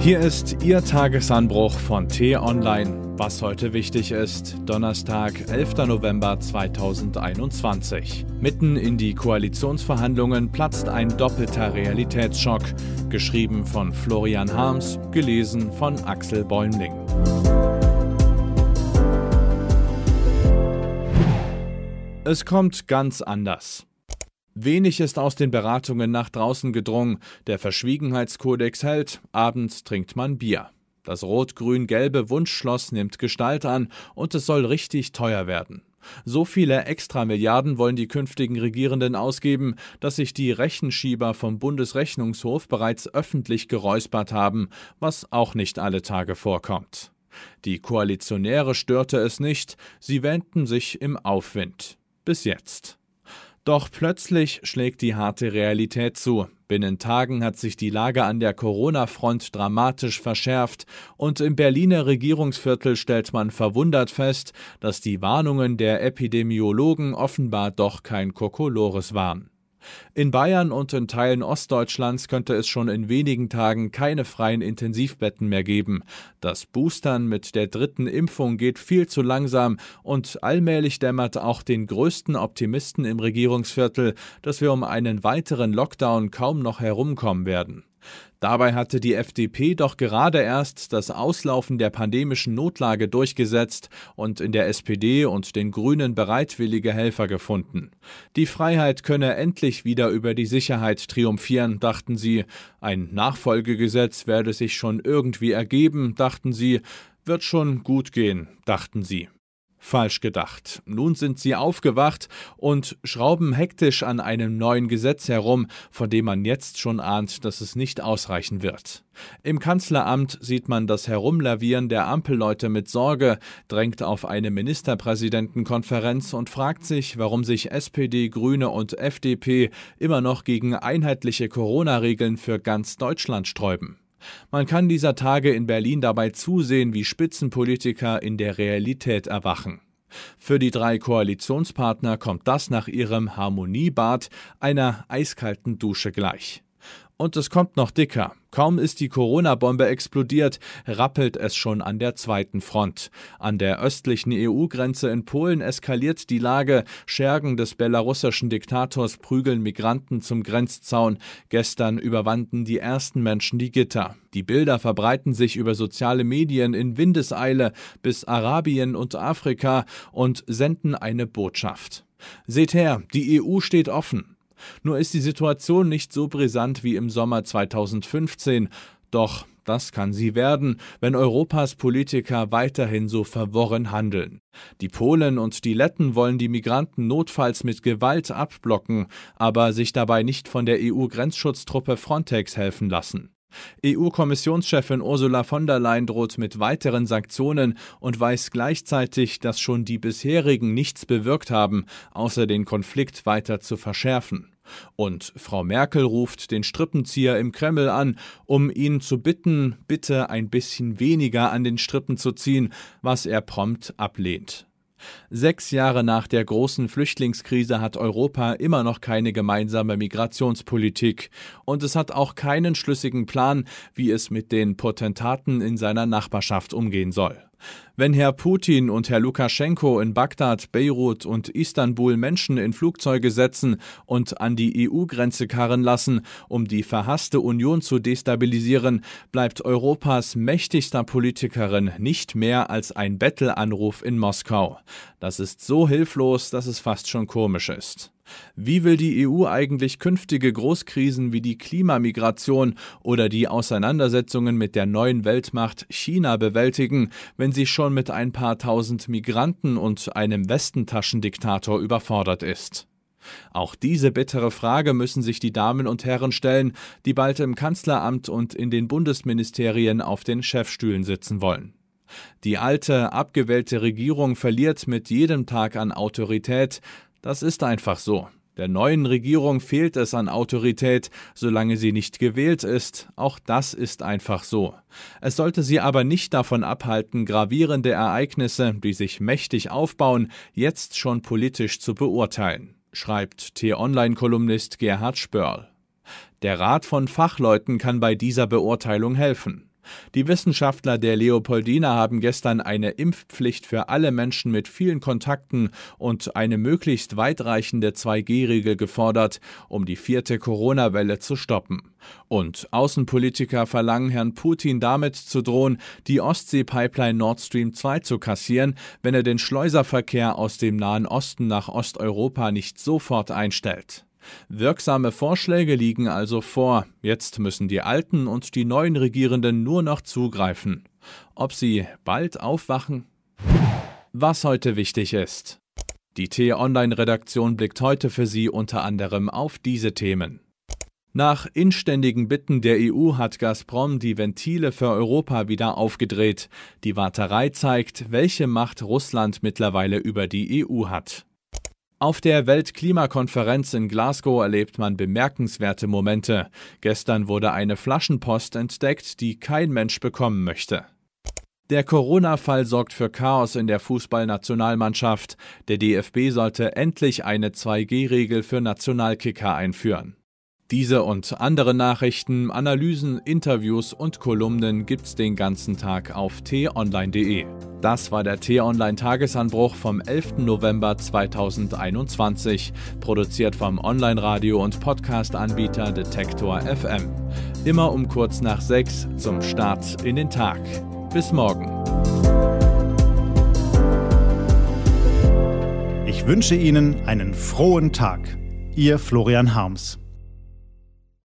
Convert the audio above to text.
Hier ist Ihr Tagesanbruch von T-Online. Was heute wichtig ist, Donnerstag, 11. November 2021. Mitten in die Koalitionsverhandlungen platzt ein doppelter Realitätsschock. Geschrieben von Florian Harms, gelesen von Axel Bäumling. Es kommt ganz anders. Wenig ist aus den Beratungen nach draußen gedrungen. Der Verschwiegenheitskodex hält, abends trinkt man Bier. Das rot-grün-gelbe Wunschschloss nimmt Gestalt an und es soll richtig teuer werden. So viele Extramilliarden wollen die künftigen Regierenden ausgeben, dass sich die Rechenschieber vom Bundesrechnungshof bereits öffentlich geräuspert haben, was auch nicht alle Tage vorkommt. Die Koalitionäre störte es nicht, sie wähnten sich im Aufwind. Bis jetzt. Doch plötzlich schlägt die harte Realität zu. Binnen Tagen hat sich die Lage an der Corona-Front dramatisch verschärft und im Berliner Regierungsviertel stellt man verwundert fest, dass die Warnungen der Epidemiologen offenbar doch kein Kokolores waren. In Bayern und in Teilen Ostdeutschlands könnte es schon in wenigen Tagen keine freien Intensivbetten mehr geben. Das Boostern mit der dritten Impfung geht viel zu langsam und allmählich dämmert auch den größten Optimisten im Regierungsviertel, dass wir um einen weiteren Lockdown kaum noch herumkommen werden. Dabei hatte die FDP doch gerade erst das Auslaufen der pandemischen Notlage durchgesetzt und in der SPD und den Grünen bereitwillige Helfer gefunden. Die Freiheit könne endlich wieder über die Sicherheit triumphieren, dachten sie. Ein Nachfolgegesetz werde sich schon irgendwie ergeben, dachten sie. Wird schon gut gehen, dachten sie. Falsch gedacht. Nun sind sie aufgewacht und schrauben hektisch an einem neuen Gesetz herum, von dem man jetzt schon ahnt, dass es nicht ausreichen wird. Im Kanzleramt sieht man das Herumlavieren der Ampelleute mit Sorge, drängt auf eine Ministerpräsidentenkonferenz und fragt sich, warum sich SPD, Grüne und FDP immer noch gegen einheitliche Corona-Regeln für ganz Deutschland sträuben. Man kann dieser Tage in Berlin dabei zusehen, wie Spitzenpolitiker in der Realität erwachen. Für die drei Koalitionspartner kommt das nach ihrem Harmoniebad einer eiskalten Dusche gleich. Und es kommt noch dicker. Kaum ist die Corona-Bombe explodiert, rappelt es schon an der zweiten Front. An der östlichen EU-Grenze in Polen eskaliert die Lage. Schergen des belarussischen Diktators prügeln Migranten zum Grenzzaun. Gestern überwanden die ersten Menschen die Gitter. Die Bilder verbreiten sich über soziale Medien in Windeseile bis Arabien und Afrika und senden eine Botschaft. Seht her, die EU steht offen. Nur ist die Situation nicht so brisant wie im Sommer 2015. Doch das kann sie werden, wenn Europas Politiker weiterhin so verworren handeln. Die Polen und die Letten wollen die Migranten notfalls mit Gewalt abblocken, aber sich dabei nicht von der EU-Grenzschutztruppe Frontex helfen lassen. EU-Kommissionschefin Ursula von der Leyen droht mit weiteren Sanktionen und weiß gleichzeitig, dass schon die bisherigen nichts bewirkt haben, außer den Konflikt weiter zu verschärfen. Und Frau Merkel ruft den Strippenzieher im Kreml an, um ihn zu bitten, bitte ein bisschen weniger an den Strippen zu ziehen, was er prompt ablehnt. Sechs Jahre nach der großen Flüchtlingskrise hat Europa immer noch keine gemeinsame Migrationspolitik und es hat auch keinen schlüssigen Plan, wie es mit den Potentaten in seiner Nachbarschaft umgehen soll. Wenn Herr Putin und Herr Lukaschenko in Bagdad, Beirut und Istanbul Menschen in Flugzeuge setzen und an die EU-Grenze karren lassen, um die verhasste Union zu destabilisieren, bleibt Europas mächtigster Politikerin nicht mehr als ein Bettelanruf in Moskau. Das ist so hilflos, dass es fast schon komisch ist. Wie will die EU eigentlich künftige Großkrisen wie die Klimamigration oder die Auseinandersetzungen mit der neuen Weltmacht China bewältigen, wenn sie schon mit ein paar tausend Migranten und einem Westentaschendiktator überfordert ist? Auch diese bittere Frage müssen sich die Damen und Herren stellen, die bald im Kanzleramt und in den Bundesministerien auf den Chefstühlen sitzen wollen. Die alte, abgewählte Regierung verliert mit jedem Tag an Autorität, das ist einfach so. Der neuen Regierung fehlt es an Autorität, solange sie nicht gewählt ist. Auch das ist einfach so. Es sollte sie aber nicht davon abhalten, gravierende Ereignisse, die sich mächtig aufbauen, jetzt schon politisch zu beurteilen, schreibt T-Online-Kolumnist Gerhard Spörl. Der Rat von Fachleuten kann bei dieser Beurteilung helfen. Die Wissenschaftler der Leopoldina haben gestern eine Impfpflicht für alle Menschen mit vielen Kontakten und eine möglichst weitreichende 2G-Regel gefordert, um die vierte Corona-Welle zu stoppen. Und Außenpolitiker verlangen Herrn Putin damit zu drohen, die Ostsee-Pipeline Nord Stream 2 zu kassieren, wenn er den Schleuserverkehr aus dem Nahen Osten nach Osteuropa nicht sofort einstellt. Wirksame Vorschläge liegen also vor. Jetzt müssen die alten und die neuen Regierenden nur noch zugreifen. Ob sie bald aufwachen? Was heute wichtig ist. Die T-Online-Redaktion blickt heute für Sie unter anderem auf diese Themen. Nach inständigen Bitten der EU hat Gazprom die Ventile für Europa wieder aufgedreht. Die Warterei zeigt, welche Macht Russland mittlerweile über die EU hat. Auf der Weltklimakonferenz in Glasgow erlebt man bemerkenswerte Momente. Gestern wurde eine Flaschenpost entdeckt, die kein Mensch bekommen möchte. Der Corona-Fall sorgt für Chaos in der Fußballnationalmannschaft. Der DFB sollte endlich eine 2G-Regel für Nationalkicker einführen. Diese und andere Nachrichten, Analysen, Interviews und Kolumnen gibt's den ganzen Tag auf t-online.de. Das war der T-Online Tagesanbruch vom 11. November 2021, produziert vom Online-Radio- und Podcast-Anbieter Detektor FM. Immer um kurz nach sechs zum Start in den Tag. Bis morgen. Ich wünsche Ihnen einen frohen Tag. Ihr Florian Harms.